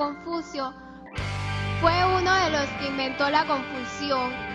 Confucio fue uno de los que inventó la confusión.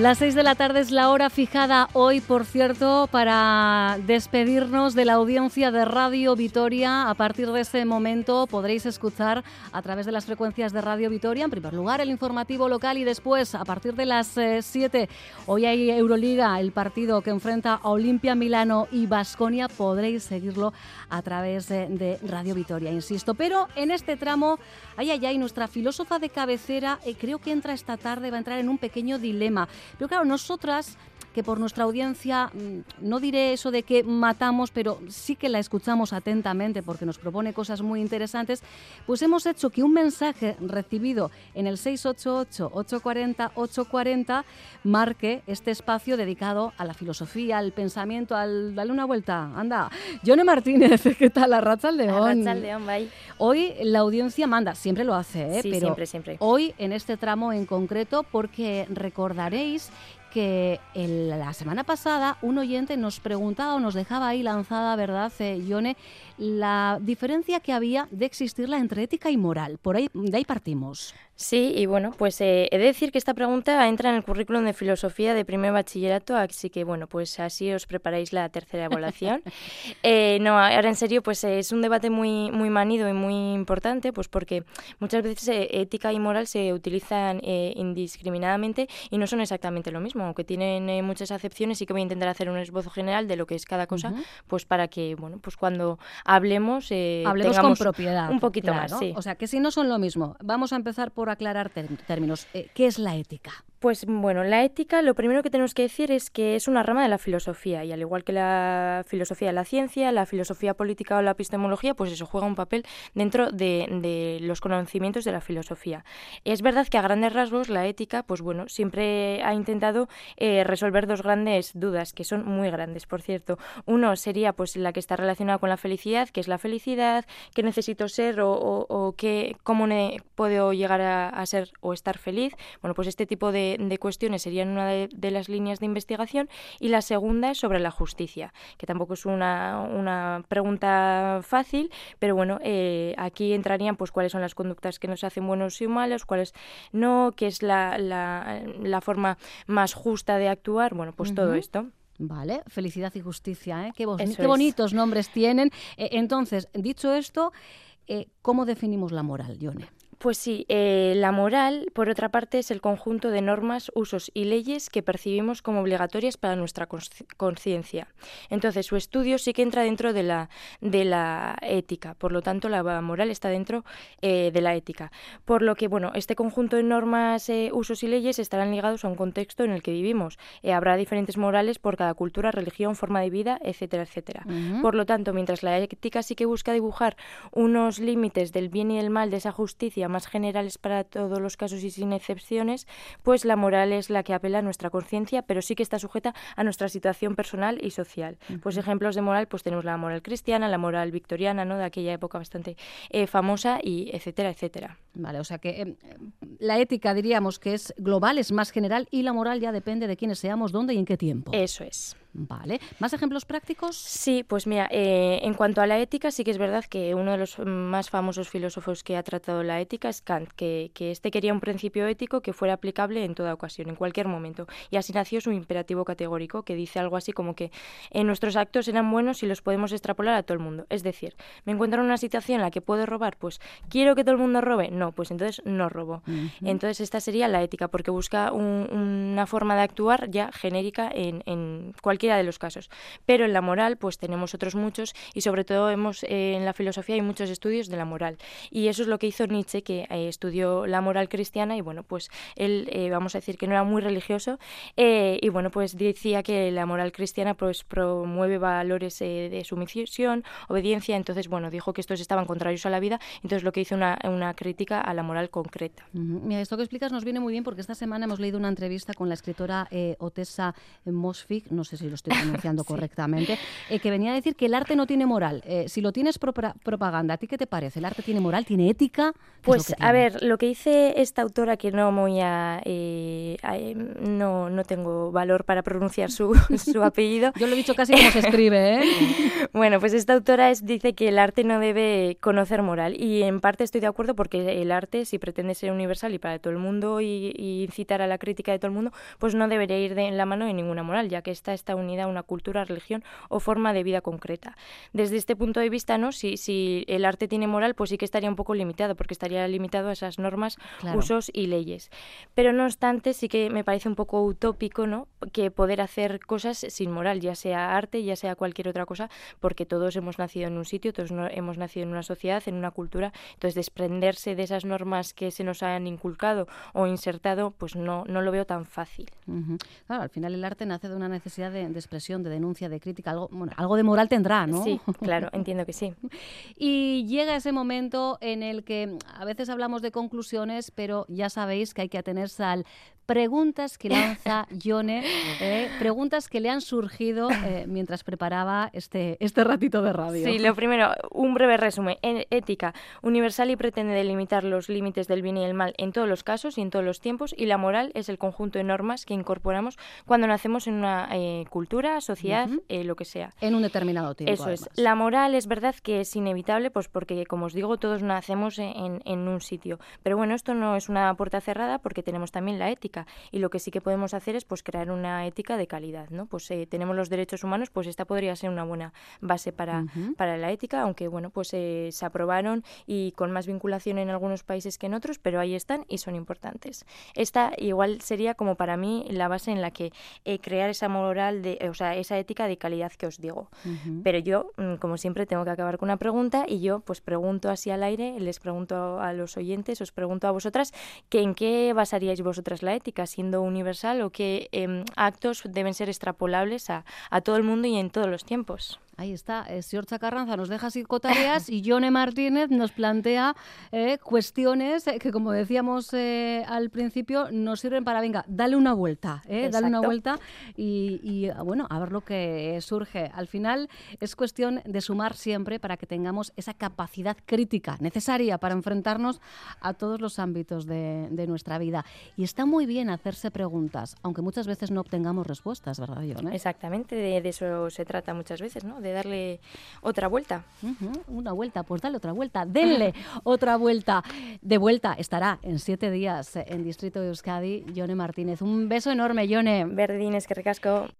Las seis de la tarde es la hora fijada hoy, por cierto, para despedirnos de la audiencia de Radio Vitoria. A partir de este momento podréis escuchar a través de las frecuencias de Radio Vitoria, en primer lugar, el informativo local y después, a partir de las 7, eh, hoy hay Euroliga, el partido que enfrenta a Olimpia Milano y Basconia. Podréis seguirlo a través de, Radio Vitoria, insisto. Pero en este tramo, ay, ay, ay, nuestra filósofa de cabecera, eh, creo que entra esta tarde, va a entrar en un pequeño dilema. Pero claro, nosotras que por nuestra audiencia, mm, no diré eso de que matamos, pero sí que la escuchamos atentamente porque nos propone cosas muy interesantes, pues hemos hecho que un mensaje recibido en el 688-840-840 marque este espacio dedicado a la filosofía, al pensamiento, al dale una vuelta. Anda, Yone Martínez, ¿qué tal? La Racha León. León, bye. Hoy la audiencia manda, siempre lo hace, ¿eh? pero siempre, siempre. hoy en este tramo en concreto porque recordaréis que la semana pasada un oyente nos preguntaba o nos dejaba ahí lanzada, ¿verdad, eh? La diferencia que había de existirla entre ética y moral. Por ahí, de ahí partimos. Sí, y bueno, pues eh, he de decir que esta pregunta entra en el currículum de filosofía de primer bachillerato, así que bueno, pues así os preparáis la tercera evaluación. eh, no, ahora en serio, pues es un debate muy, muy manido y muy importante, pues porque muchas veces eh, ética y moral se utilizan eh, indiscriminadamente y no son exactamente lo mismo, aunque tienen muchas acepciones, sí que voy a intentar hacer un esbozo general de lo que es cada cosa, pues para que, bueno, pues cuando hablemos, hablemos con propiedad, un poquito más. Sí. O sea, que si no son lo mismo, vamos a empezar por aclarar términos. Eh, ¿Qué es la ética? Pues bueno, la ética lo primero que tenemos que decir es que es una rama de la filosofía y al igual que la filosofía de la ciencia, la filosofía política o la epistemología, pues eso juega un papel dentro de, los conocimientos de la filosofía. Es verdad que a grandes rasgos la ética, pues bueno, siempre ha intentado eh, resolver dos grandes dudas, que son muy grandes, por cierto. Uno sería pues la que está relacionada con la felicidad, que es la felicidad, qué necesito ser o, o, qué, cómo puedo llegar a ser o estar feliz. Bueno, pues este tipo de de, cuestiones serían una de, las líneas de investigación y la segunda es sobre la justicia, que tampoco es una, pregunta fácil, pero bueno, eh, aquí entrarían pues cuáles son las conductas que nos hacen buenos y malos, cuáles no, qué es la, la, forma más justa de actuar, bueno, pues todo esto. Vale, felicidad y justicia, ¿eh? Qué, bonitos nombres tienen. Eh, entonces, dicho esto, eh, ¿cómo definimos la moral, Yone? Pues sí, eh, la moral, por otra parte, es el conjunto de normas, usos y leyes que percibimos como obligatorias para nuestra conciencia. Entonces, su estudio sí que entra dentro de la, de la ética, por lo tanto, la moral está dentro eh, de la ética. Por lo que, bueno, este conjunto de normas, eh, usos y leyes estarán ligados a un contexto en el que vivimos. habrá diferentes morales por cada cultura, religión, forma de vida, etcétera, etcétera. Por lo tanto, mientras la ética sí que busca dibujar unos límites del bien y del mal, de esa justicia, más generales para todos los casos y sin excepciones, pues la moral es la que apela a nuestra conciencia, pero sí que está sujeta a nuestra situación personal y social. Pues ejemplos de moral, pues tenemos la moral cristiana, la moral victoriana, ¿no? De aquella época bastante eh, famosa y etcétera, etcétera. Vale, o sea que em, la ética diríamos que es global, es más general y la moral ya depende de quiénes seamos, dónde y en qué tiempo. Eso es. Vale. ¿Más ejemplos prácticos? Sí, pues mira, eh, en cuanto a la ética, sí que es verdad que uno de los más famosos filósofos que ha tratado la ética es Kant, que, que este quería un principio ético que fuera aplicable en toda ocasión, en cualquier momento. Y así nació su imperativo categórico, que dice algo así como que en nuestros actos eran buenos y los podemos extrapolar a todo el mundo. Es decir, me encuentro en una situación en la que puedo robar, pues quiero que todo el mundo robe. No, pues entonces no robo. Entonces esta sería la ética, porque busca una forma de actuar ya genérica en, en cualquier de los casos. Pero en la moral, pues tenemos otros muchos y sobre todo hemos, eh, en la filosofía hay muchos estudios de la moral. Y eso es lo que hizo Nietzsche, que eh, estudió la moral cristiana y bueno, pues él, eh, vamos a decir que no era muy religioso y bueno, pues decía que la moral cristiana pues promueve valores de sumisión, obediencia, entonces bueno, dijo que estos estaban contrarios a la vida, entonces lo que hizo una, una crítica a la moral concreta. Mira, esto que explicas nos viene muy bien porque esta semana hemos leído una entrevista con la escritora Otessa Mosfig, no sé si lo estoy pronunciando correctamente, eh, que venía a decir que el arte no tiene moral. Eh, si lo tienes propaganda, ¿a ti qué te parece? ¿El arte tiene moral? ¿Tiene ética? Pues a ver, lo que dice esta autora, que no voy a, no, no tengo valor para pronunciar su, su apellido. Yo lo he dicho casi como se escribe, ¿eh? bueno, pues esta autora es, dice que el arte no debe conocer moral y en parte estoy de acuerdo porque el arte, si pretende ser universal y para todo el mundo y, incitar a la crítica de todo el mundo, pues no debería ir de, en la mano de ninguna moral, ya que esta está unida a una cultura, religión o forma de vida concreta. Desde este punto de vista, ¿no? si, si el arte tiene moral, pues sí que estaría un poco limitado, porque estaría limitado a esas normas, usos y leyes. Pero no obstante, sí que me parece un poco utópico ¿no? que poder hacer cosas sin moral, ya sea arte, ya sea cualquier otra cosa, porque todos hemos nacido en un sitio, todos hemos nacido en una sociedad, en una cultura, entonces desprenderse de esas normas que se nos han inculcado o insertado, pues no, no lo veo tan fácil. Claro, al final el arte nace de una necesidad de, expresión, de denuncia, de crítica, algo, bueno, algo de moral tendrá, ¿no? Sí, claro, entiendo que sí. y llega ese momento en el que a veces hablamos de conclusiones, pero ya sabéis que hay que atenerse al preguntas que lanza Yone, eh, preguntas que le han surgido eh, mientras preparaba este, este ratito de radio. Sí, lo primero, un breve resumen. En ética universal y pretende delimitar los límites del bien y el mal en todos los casos y en todos los tiempos, y la moral es el conjunto de normas que incorporamos cuando nacemos en una eh, cultura, sociedad, lo que sea. En un determinado tiempo. Eso es. La moral es verdad que es inevitable, pues porque, como os digo, todos nacemos en, en un sitio. Pero bueno, esto no es una puerta cerrada porque tenemos también la ética y lo que sí que podemos hacer es pues crear una ética de calidad, ¿no? Pues eh, tenemos los derechos humanos, pues esta podría ser una buena base para, para la ética, aunque bueno, pues eh, se aprobaron y con más vinculación en algunos países que en otros, pero ahí están y son importantes. Esta igual sería como para mí la base en la que eh, crear esa moral de, o sea, esa ética de calidad que os digo. Pero yo, mm, como siempre, tengo que acabar con una pregunta y yo pues pregunto así al aire, les pregunto a los oyentes, os pregunto a vosotras que en qué basaríais vosotras la ética siendo universal o qué em, actos deben ser extrapolables a, a todo el mundo y en todos los tiempos. Ahí está, eh, Siorcha Carranza nos deja psicotareas y Yone Martínez nos plantea eh, cuestiones eh, que, como decíamos al principio, nos sirven para, venga, dale una vuelta, dale una vuelta y, bueno, a ver lo que surge. Al final es cuestión de sumar siempre para que tengamos esa capacidad crítica necesaria para enfrentarnos a todos los ámbitos de, nuestra vida. Y está muy bien hacerse preguntas, aunque muchas veces no obtengamos respuestas, ¿verdad, Yone? Exactamente, de, de eso se trata muchas veces, ¿no? De darle otra vuelta. una vuelta, pues dale otra vuelta, denle otra vuelta. De vuelta estará en siete días en Distrito de Euskadi, Yone Martínez. Un beso enorme, Yone. Verdines, que recasco.